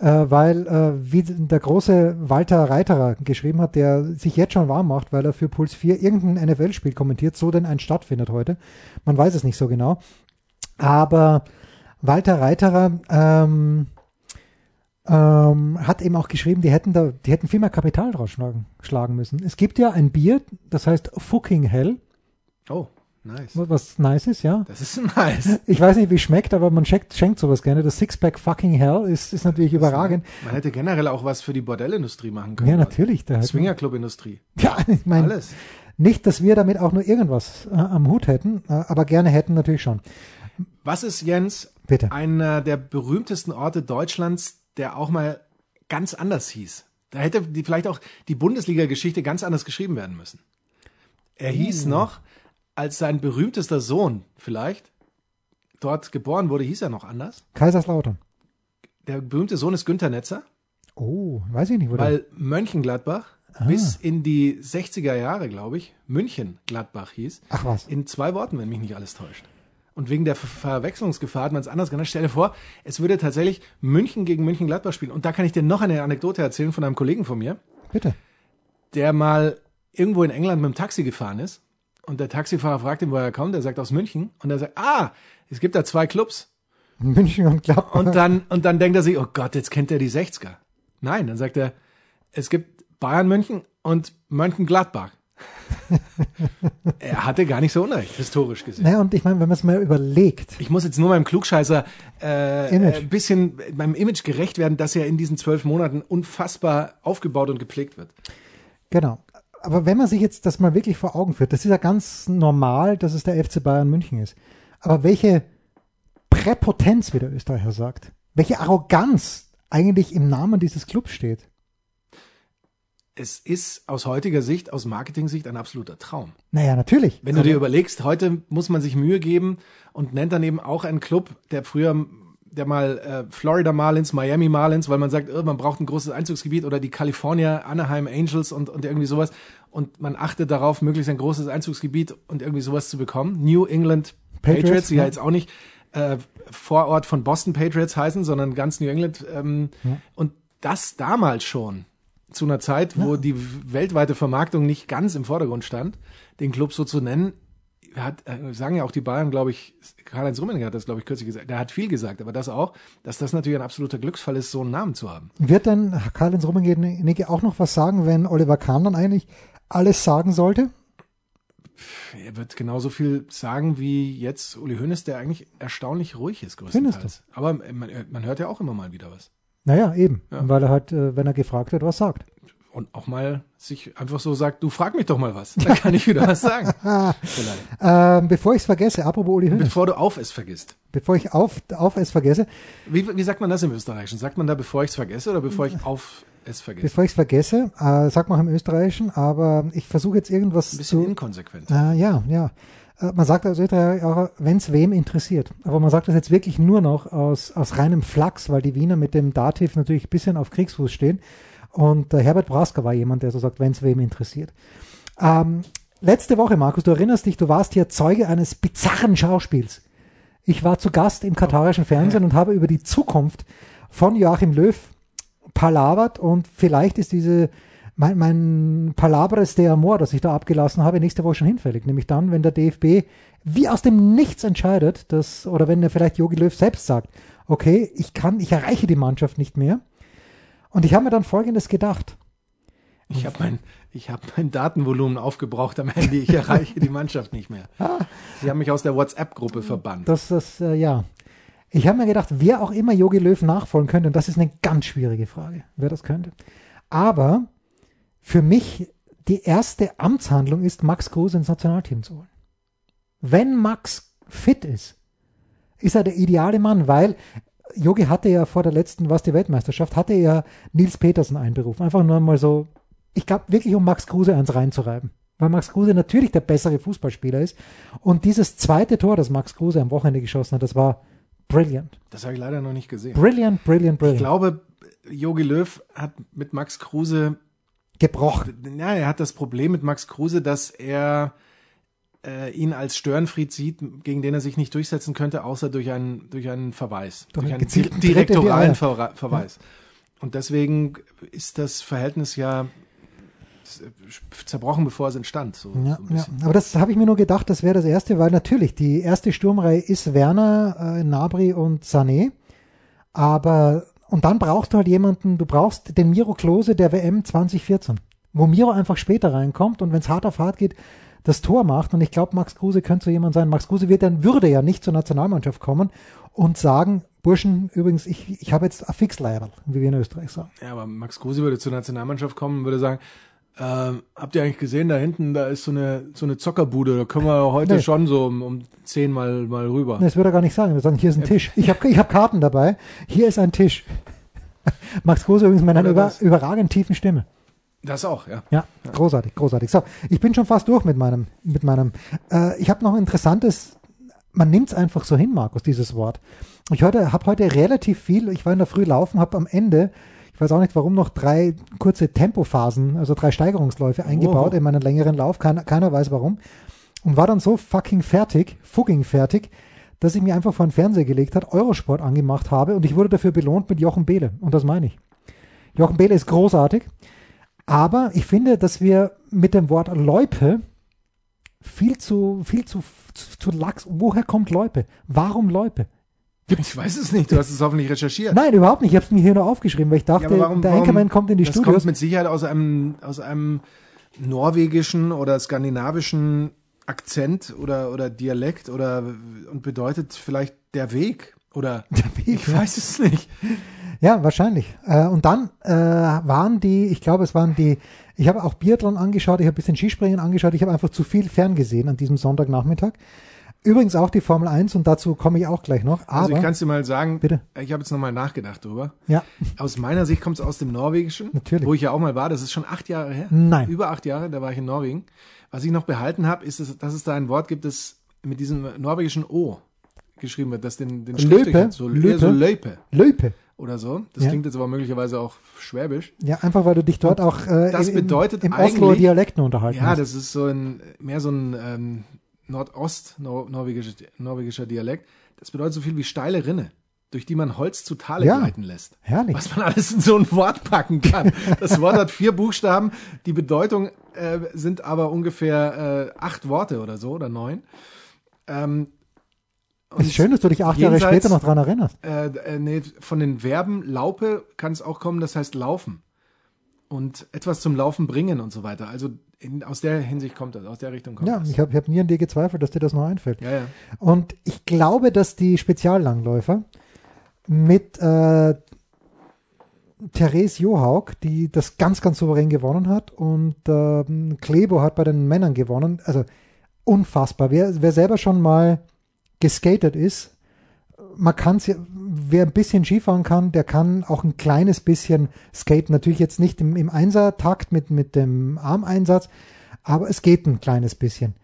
weil äh, wie der große Walter Reiterer geschrieben hat, der sich jetzt schon warm macht, weil er für Puls 4 irgendein NFL-Spiel kommentiert, so denn ein stattfindet heute. Man weiß es nicht so genau. Aber Walter Reiterer ähm, ähm, hat eben auch geschrieben, die hätten da, die hätten viel mehr Kapital draus schlagen, schlagen müssen. Es gibt ja ein Bier, das heißt Fucking Hell, Oh, nice. was nice ist, ja. Das ist nice. Ich weiß nicht, wie es schmeckt, aber man schenkt, schenkt sowas gerne. Das Sixpack Fucking Hell ist, ist natürlich überragend. Man hätte generell auch was für die Bordellindustrie machen können. Ja, natürlich. Da Swingerclub-Industrie. ja, ich meine, Alles. nicht, dass wir damit auch nur irgendwas äh, am Hut hätten, äh, aber gerne hätten natürlich schon. Was ist, Jens, Bitte. einer der berühmtesten Orte Deutschlands, der auch mal ganz anders hieß? Da hätte die, vielleicht auch die Bundesliga-Geschichte ganz anders geschrieben werden müssen. Er hieß Uh. noch, als sein berühmtester Sohn vielleicht dort geboren wurde, hieß er noch anders. Kaiserslautern. Der berühmte Sohn ist Günther Netzer, Oh, weiß ich nicht, wo der- weil Mönchengladbach Ah. bis in die 60er Jahre, glaube ich, München-Gladbach hieß. Ach was. In zwei Worten, wenn mich nicht alles täuscht. Und wegen der Ver Verwechslungsgefahr hat man es anders genannt. Stell dir vor, es würde tatsächlich München gegen München-Gladbach spielen. Und da kann ich dir noch eine Anekdote erzählen von einem Kollegen von mir, Bitte. der mal irgendwo in England mit dem Taxi gefahren ist. Und der Taxifahrer fragt ihn, woher er kommt. Er sagt aus München. Und er sagt, ah, es gibt da zwei Clubs. München und Gladbach. Und dann, und dann denkt er sich, oh Gott, jetzt kennt er die 60er. Nein, dann sagt er, es gibt Bayern München und Mönchengladbach. er hatte gar nicht so unrecht, historisch gesehen. naja, und ich meine, wenn man es mal überlegt, Ich muss jetzt nur meinem Klugscheißer äh, Image. ein bisschen meinem Image gerecht werden, dass er in diesen zwölf Monaten unfassbar aufgebaut und gepflegt wird. genau. Aber wenn man sich jetzt das mal wirklich vor Augen führt, das ist ja ganz normal, dass es der FC Bayern München ist. Aber welche Präpotenz, wie der Österreicher sagt, welche Arroganz eigentlich im Namen dieses Clubs steht. Es ist aus heutiger Sicht, aus Marketing-Sicht ein absoluter Traum. Naja, natürlich. Wenn du dir überlegst, heute muss man sich Mühe geben und nennt dann eben auch einen Club, der früher, der mal äh, Florida Marlins, Miami Marlins, weil man sagt, oh, man braucht ein großes Einzugsgebiet oder die California Anaheim Angels und, und irgendwie sowas. Und man achtet darauf, möglichst ein großes Einzugsgebiet und irgendwie sowas zu bekommen. New England Patriots, Patriots, die ja ja. jetzt auch nicht äh, Vorort von Boston Patriots heißen, sondern ganz New England. Ähm, Und das damals schon, zu einer Zeit, wo die weltweite Vermarktung nicht ganz im Vordergrund stand, den Club so zu nennen, hat, äh, sagen ja auch die Bayern, glaube ich, Karl-Heinz Rummenigge hat das, glaube ich, kürzlich gesagt, der hat viel gesagt, aber das auch, dass das natürlich ein absoluter Glücksfall ist, so einen Namen zu haben. Wird dann Karl-Heinz Rummenigge auch noch was sagen, wenn Oliver Kahn dann eigentlich alles sagen sollte? Er wird genauso viel sagen wie jetzt Uli Hoeneß, der eigentlich erstaunlich ruhig ist, größtenteils. Aber man, man hört ja auch immer mal wieder was. Naja, eben. Ja. Weil er halt, äh, wenn er gefragt wird, was sagt. Und auch mal sich einfach so sagt, du frag mich doch mal was, dann kann ich wieder was sagen. Ähm, bevor ich es vergesse, apropos Uli Hoeneß, Bevor du auf es vergisst. bevor ich auf, auf es vergesse, Wie, wie sagt man das im Österreichischen? Sagt man da, bevor ich es vergesse oder bevor ich auf es vergesse? bevor ich es vergesse, äh, sag mal im Österreichischen, aber ich versuche jetzt irgendwas Ein bisschen zu, inkonsequent. Äh, ja, ja. Äh, Man sagt als Österreicher auch, wenn es wem interessiert. Aber man sagt das jetzt wirklich nur noch aus, aus reinem Flachs, weil die Wiener mit dem Dativ natürlich ein bisschen auf Kriegsfuß stehen. Und äh, Herbert Brasker war jemand, der so sagt, wenn es wem interessiert. Ähm, letzte Woche, Markus, du erinnerst dich, du warst hier Zeuge eines bizarren Schauspiels. Ich war zu Gast im katarischen Fernsehen und habe über die Zukunft von Joachim Löw palavert und vielleicht ist diese mein, mein Palabres de Amor, das ich da abgelassen habe, nächste Woche schon hinfällig. Nämlich dann, wenn der DFB wie aus dem Nichts entscheidet, dass, oder wenn er vielleicht Jogi Löw selbst sagt, okay, ich kann, ich erreiche die Mannschaft nicht mehr. Und ich habe mir dann Folgendes gedacht. Ich habe mein, ich habe mein Datenvolumen aufgebraucht am Handy. Ich erreiche die Mannschaft nicht mehr. Sie haben mich aus der WhatsApp-Gruppe verbannt. Das, das, äh, ja. Ich habe mir gedacht, wer auch immer Jogi Löw nachfolgen könnte, und das ist eine ganz schwierige Frage, wer das könnte. Aber für mich die erste Amtshandlung ist, Max Kruse ins Nationalteam zu holen. Wenn Max fit ist, ist er der ideale Mann, weil Jogi hatte ja vor der letzten, was die Weltmeisterschaft, hatte ja Nils Petersen einberufen. Einfach nur mal so, ich glaube wirklich, um Max Kruse eins reinzureiben. Weil Max Kruse natürlich der bessere Fußballspieler ist. Und dieses zweite Tor, das Max Kruse am Wochenende geschossen hat, das war brilliant. Das habe ich leider noch nicht gesehen. Brilliant, brilliant, brilliant. Ich glaube, Jogi Löw hat mit Max Kruse gebrochen. Ja, er hat das Problem mit Max Kruse, dass er äh, ihn als Störenfried sieht, gegen den er sich nicht durchsetzen könnte, außer durch einen, durch einen Verweis, Durch durch einen di- direktoralen. Ver Verweis. Und deswegen ist das Verhältnis ja zerbrochen, bevor es entstand. So, Ja, so ja. Aber das habe ich mir nur gedacht, das wäre das erste, weil natürlich die erste Sturmreihe ist Werner, äh, Nabri und Sané. Aber, und dann brauchst du halt jemanden, du brauchst den Miro Klose der WM 2014, wo Miro einfach später reinkommt und wenn es hart auf hart geht, das Tor macht. Und ich glaube, Max Kruse könnte so jemand sein. Max Kruse wird dann, würde ja nicht zur Nationalmannschaft kommen und sagen, Burschen, übrigens, ich, ich habe jetzt ein Fixleiberl, wie wir in Österreich sagen. Ja, aber Max Kruse würde zur Nationalmannschaft kommen und würde sagen, ähm, habt ihr eigentlich gesehen, da hinten, da ist so eine, so eine Zockerbude, da können wir heute Nee. schon so um, um zehn mal, mal rüber. Das würde er gar nicht sagen. Er würde sagen, hier ist ein Tisch. Ich habe ich hab Karten dabei. Hier ist ein Tisch. Max Kruse übrigens mit einer über, überragend tiefen Stimme. Das auch, ja. Ja, großartig, großartig. So, ich bin schon fast durch mit meinem, mit meinem. Äh, ich habe noch ein interessantes. Man nimmt es einfach so hin, Markus, dieses Wort. Ich heute habe heute relativ viel. Ich war in der Früh laufen, habe am Ende, ich weiß auch nicht warum, noch drei kurze Tempophasen, also drei Steigerungsläufe eingebaut in meinen längeren Lauf. Keiner, keiner weiß warum. Und war dann so fucking fertig, fucking fertig, dass ich mir einfach vor den Fernseher gelegt hat, Eurosport angemacht habe und ich wurde dafür belohnt mit Jochen Behle. Und das meine ich. Jochen Behle ist großartig. Aber ich finde, dass wir mit dem Wort Loipe viel zu, viel zu, zu, zu lax. Woher kommt Loipe? Warum Loipe? Ich weiß es nicht, du hast es hoffentlich recherchiert. Nein, überhaupt nicht. Ich habe es mir hier nur aufgeschrieben, weil ich dachte, Ja, warum- der Enkermann kommt in die das Studios. kommt mit Sicherheit aus einem, aus einem norwegischen oder skandinavischen Akzent oder, oder Dialekt oder und bedeutet vielleicht der Weg oder Weg, ich ja. weiß es nicht. Ja, wahrscheinlich. Äh, und dann äh, waren die, ich glaube, es waren die, ich habe auch Biathlon angeschaut, ich habe ein bisschen Skispringen angeschaut, ich habe einfach zu viel ferngesehen an diesem Sonntagnachmittag. Übrigens auch die Formel 1 und dazu komme ich auch gleich noch. Aber, Also ich kann es dir mal sagen, Bitte. ich habe jetzt nochmal nachgedacht drüber. ja, Aus meiner Sicht kommt es aus dem Norwegischen, Natürlich. wo ich ja auch mal war. Das ist schon acht Jahre her. Nein. Über acht Jahre, da war ich in Norwegen. Was ich noch behalten habe, ist, dass, dass es da ein Wort gibt, das mit diesem norwegischen O geschrieben wird, das den, den Löpe? So, Löpe? so Löpe Löpe. Oder so. Das Ja. klingt jetzt aber möglicherweise auch schwäbisch. Ja, einfach weil du dich dort auch äh, das im, bedeutet im eigentlich- Osloer Dialekt nur unterhalten Ja, hast. das ist so ein, mehr so ein ähm, Nordost-norwegischer norwegischer Dialekt. Das bedeutet so viel wie steile Rinne, durch die man Holz zu Tale Ja. gleiten lässt. Herrlich. Was man alles in so ein Wort packen kann. Das Wort hat vier Buchstaben, die Bedeutung äh, sind aber ungefähr äh, acht Worte oder so oder neun. Ähm, Es ist schön, dass du dich acht Jahre später noch dran erinnerst. äh, äh, nee, von den Verben Laupe kann es auch kommen, das heißt laufen. Und etwas zum Laufen bringen und so weiter. Also in, aus der Hinsicht kommt das, aus der Richtung kommt Ja, das. ich habe hab nie an dir gezweifelt, dass dir das noch einfällt. ja, ja. Und ich glaube, dass die Speziallangläufer mit äh, Therese Johaug, die das ganz, ganz souverän gewonnen hat, und ähm, Klebo hat bei den Männern gewonnen. Also unfassbar. Wer, wer selber schon mal geskatet ist, man kann es, wer ein bisschen Skifahren kann, der kann auch ein kleines bisschen skaten. Natürlich jetzt nicht im, im Einsertakt mit, mit dem Armeinsatz, aber es geht ein kleines bisschen.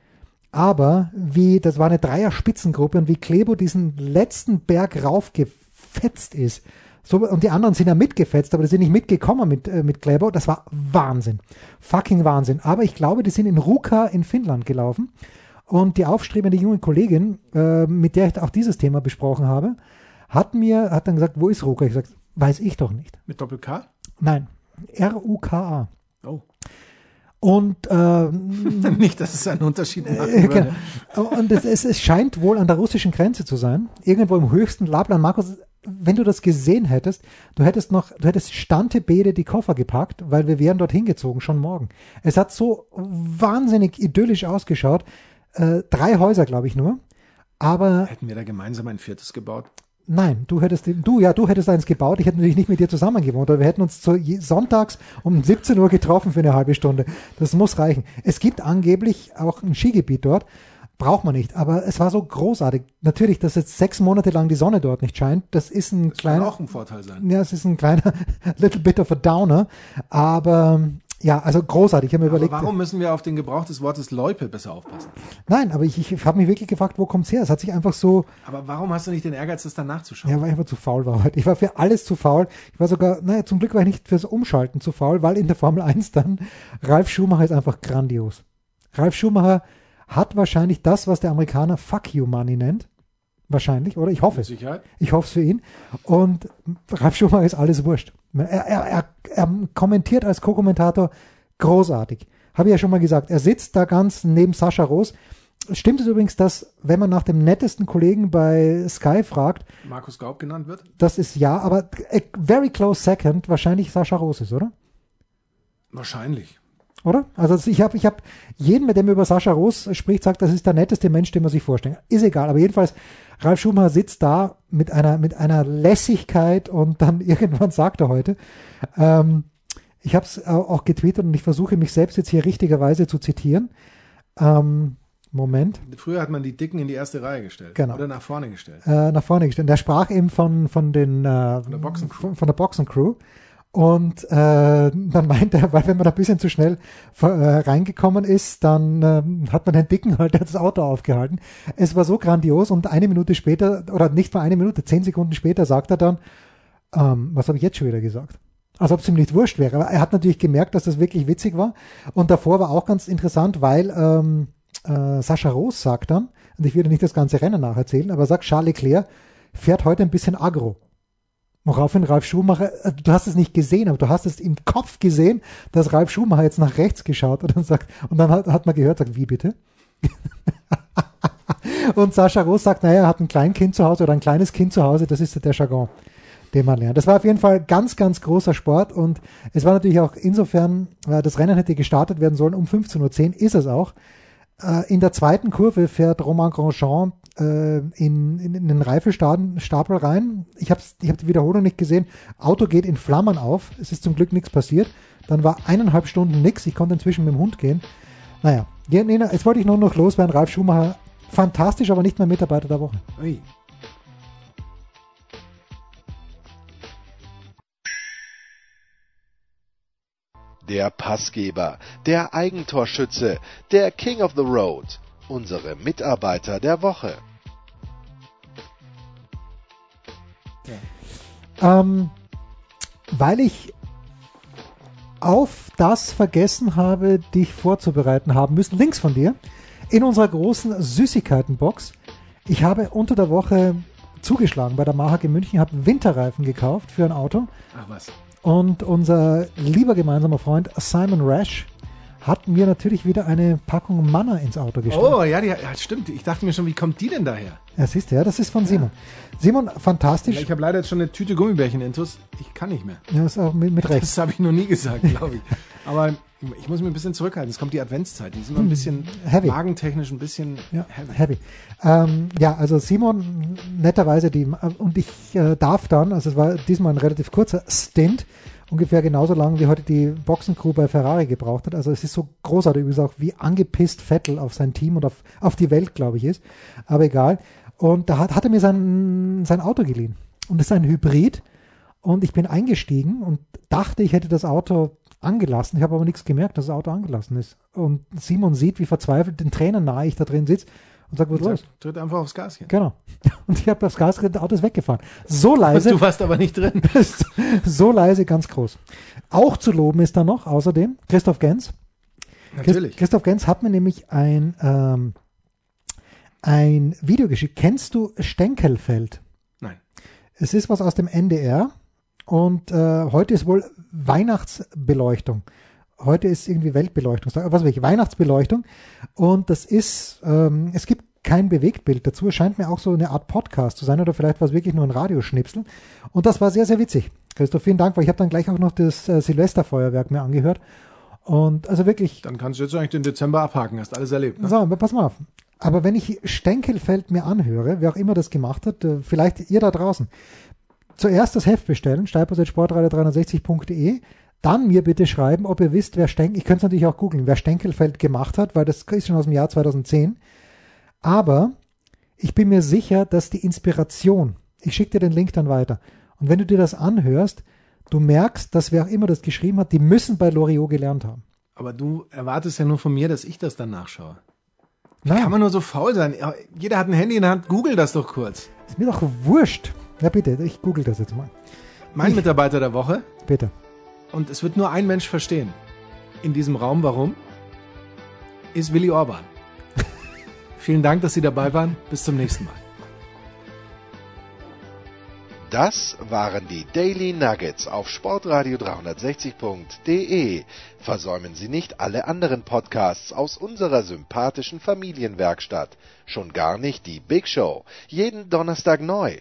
Aber wie, das war eine Dreier-Spitzengruppe und wie Klebo diesen letzten Berg raufgefetzt ist. So, und die anderen sind ja mitgefetzt, aber die sind nicht mitgekommen mit, äh, mit Klebo. Das war Wahnsinn. Fucking Wahnsinn. Aber ich glaube, die sind in Ruka in Finnland gelaufen. Und die aufstrebende junge Kollegin, äh, mit der ich auch dieses Thema besprochen habe, hat mir, hat dann gesagt, wo ist Ruka? Ich gesagt, weiß ich doch nicht. Mit Doppel-K? Nein, R-U-K-A. Oh. Und äh, Nicht, dass es einen Unterschied macht. äh, genau. Und es, es, es scheint wohl an der russischen Grenze zu sein, irgendwo im höchsten Labland. Markus, wenn du das gesehen hättest, du hättest noch, du hättest Stante Bede die Koffer gepackt, weil wir wären dorthin gezogen, schon morgen. Es hat so wahnsinnig idyllisch ausgeschaut. Äh, drei Häuser, glaube ich nur. Aber Hätten wir da gemeinsam ein viertes gebaut? Nein, du hättest, du, ja, du hättest eins gebaut. Ich hätte natürlich nicht mit dir zusammen gewohnt, aber wir hätten uns zu, sonntags um 17 Uhr getroffen für eine halbe Stunde. Das muss reichen. Es gibt angeblich auch ein Skigebiet dort. Braucht man nicht. Aber es war so großartig. Natürlich, dass jetzt sechs Monate lang die Sonne dort nicht scheint, das ist ein Kann kleiner, auch ein Vorteil sein. ja, es ist ein kleiner, little bit of a downer. Aber, ja, also großartig. Ich habe mir Aber überlegt. warum müssen wir auf den Gebrauch des Wortes Loipe besser aufpassen? Nein, aber ich, ich habe mich wirklich gefragt, wo kommt's her? Es hat sich einfach so, Aber warum hast du nicht den Ehrgeiz, das dann nachzuschauen? Ja, weil ich einfach zu faul war heute. Ich war für alles zu faul. Ich war sogar, naja, zum Glück war ich nicht fürs Umschalten zu faul, weil in der Formel 1 dann Ralf Schumacher ist einfach grandios. Ralf Schumacher hat wahrscheinlich das, was der Amerikaner Fuck You Money nennt. Wahrscheinlich, oder? Ich hoffe es. Ich hoffe es für ihn. Und Ralf Schumacher ist alles wurscht. Er, er, er, er kommentiert als Co-Kommentator großartig. Habe ich ja schon mal gesagt. Er sitzt da ganz neben Sascha Roos. Stimmt es übrigens, dass, wenn man nach dem nettesten Kollegen bei Sky fragt, Markus Gaub genannt wird? das ist ja, aber a very close second wahrscheinlich Sascha Roos ist, oder? Wahrscheinlich. Oder? Also ich habe ich hab jeden, mit dem über Sascha Roos spricht, sagt, das ist der netteste Mensch, den man sich vorstellt. Ist egal, aber jedenfalls, Ralf Schumacher sitzt da mit einer, mit einer Lässigkeit und dann irgendwann sagt er heute, ähm, ich habe es auch getwittert und ich versuche mich selbst jetzt hier richtigerweise zu zitieren. Ähm, Moment. Früher hat man die Dicken in die erste Reihe gestellt. Genau. Oder nach vorne gestellt. äh, nach vorne gestellt. Der sprach eben von, von den äh, Von der Boxencrew. Von, von der Boxencrew. Und äh, dann meinte er, weil wenn man da ein bisschen zu schnell äh, reingekommen ist, dann ähm, hat man den Dicken halt das Auto aufgehalten. Es war so grandios und eine Minute später, oder nicht mal eine Minute, zehn Sekunden später sagt er dann, ähm, was habe ich jetzt schon wieder gesagt? Als ob es ihm nicht wurscht wäre. Aber er hat natürlich gemerkt, dass das wirklich witzig war. Und davor war auch ganz interessant, weil ähm, äh, Sascha Roos sagt dann, und ich würde nicht das ganze Rennen nacherzählen, aber sagt, Charles Leclerc fährt heute ein bisschen aggro. Woraufhin Ralf Schumacher, äh, du hast es nicht gesehen, aber du hast es im Kopf gesehen, dass Ralf Schumacher jetzt nach rechts geschaut hat und sagt, und dann hat, hat man gehört, sagt, wie bitte? und Sascha Roos sagt, naja, er hat ein Kleinkind zu Hause oder ein kleines Kind zu Hause, das ist der Jargon, den man lernt. Das war auf jeden Fall ganz, ganz großer Sport und es war natürlich auch insofern, äh, das Rennen hätte gestartet werden sollen um 15.10 Uhr, ist es auch. Äh, in der zweiten Kurve fährt Romain Grosjean äh, in, in, in den Reifenstapel rein. Ich habe ich hab die Wiederholung nicht gesehen. Auto geht in Flammen auf. Es ist zum Glück nichts passiert. Dann war eineinhalb Stunden nichts. Ich konnte inzwischen mit dem Hund gehen. Naja, jetzt wollte ich nur noch loswerden. Ralf Schumacher, fantastisch, aber nicht mehr Mitarbeiter der Woche. Ui. Der Passgeber, der Eigentorschütze, der King of the Road, unsere Mitarbeiter der Woche. Ähm, weil ich auf das vergessen habe, dich vorzubereiten haben müssen, links von dir, in unserer großen Süßigkeitenbox. Ich habe unter der Woche zugeschlagen bei der Mahag in München, habe Winterreifen gekauft für ein Auto Ach was. und unser lieber gemeinsamer Freund Simon Rash hat mir natürlich wieder eine Packung Manna ins Auto gestellt. Oh, ja, die, ja, stimmt. Ich dachte mir schon, wie kommt die denn daher? Ja, siehst du, ja, das ist von Simon. Simon, fantastisch. Ich habe leider jetzt schon eine Tüte Gummibärchen intus. Ich kann nicht mehr. Ja, ist auch mit, mit Recht. Das habe ich noch nie gesagt, glaube ich. Aber ich muss mich ein bisschen zurückhalten. Es kommt die Adventszeit. Die ist immer ein bisschen heavy. magentechnisch ein bisschen Ja, heavy. heavy. Ähm, ja, also Simon, netterweise die, und ich äh, darf dann, also es war diesmal ein relativ kurzer Stint, ungefähr genauso lang wie heute die Boxencrew bei Ferrari gebraucht hat. Also es ist so großartig, übrigens auch wie angepisst Vettel auf sein Team und auf, auf die Welt, glaube ich, ist. Aber egal. Und da hat, hat er mir sein, sein Auto geliehen. Und es ist ein Hybrid. Und ich bin eingestiegen und dachte, ich hätte das Auto angelassen. Ich habe aber nichts gemerkt, dass das Auto angelassen ist. Und Simon sieht, wie verzweifelt den Tränen nahe ich da drin sitze und sagt, was ist los? Sag, Tritt einfach aufs Gaschen. Genau. Und ich habe aufs Gas das Auto ist weggefahren. So leise, Du warst aber nicht drin. so leise, ganz groß. Auch zu loben ist da noch, außerdem, Christoph Gens. Natürlich. Christoph Gens hat mir nämlich ein, ähm, ein Video geschickt. Kennst du Stenkelfeld? Nein. Es ist was aus dem NDR und äh, heute ist wohl Weihnachtsbeleuchtung. Heute ist irgendwie Weltbeleuchtungstag, was weiß ich, Weihnachtsbeleuchtung. Und das ist, ähm, es gibt kein Bewegtbild dazu. Es scheint mir auch so eine Art Podcast zu sein oder vielleicht war es wirklich nur ein Radioschnipsel. Und das war sehr, sehr witzig. Christoph, vielen Dank, weil ich habe dann gleich auch noch das äh, Silvesterfeuerwerk mir angehört. Und also wirklich. Dann kannst du jetzt eigentlich den Dezember abhaken, hast alles erlebt. Ne? So, aber pass mal auf. Aber wenn ich Stenkelfeld mir anhöre, wer auch immer das gemacht hat, äh, vielleicht ihr da draußen, zuerst das Heft bestellen, steilpass.sportradio360.de, dann mir bitte schreiben, ob ihr wisst, wer Stenkel, ich könnte es natürlich auch googeln, wer Stenkelfeld gemacht hat, weil das ist schon aus dem Jahr 2010. Aber ich bin mir sicher, dass die Inspiration, ich schicke dir den Link dann weiter, und wenn du dir das anhörst, du merkst, dass wer auch immer das geschrieben hat, die müssen bei Loriot gelernt haben. Aber du erwartest ja nur von mir, dass ich das dann nachschaue. Wie Nein. kann man nur so faul sein? Jeder hat ein Handy in der Hand, google das doch kurz. Ist mir doch wurscht. Ja, bitte, ich google das jetzt mal. Mein Ich- Mitarbeiter der Woche Bitte. Und es wird nur ein Mensch verstehen. In diesem Raum, warum? Ist Willy Orban. Vielen Dank, dass Sie dabei waren. Bis zum nächsten Mal. Das waren die Daily Nuggets auf Sportradio 360.de. Versäumen Sie nicht alle anderen Podcasts aus unserer sympathischen Familienwerkstatt. Schon gar nicht die Big Show. Jeden Donnerstag neu.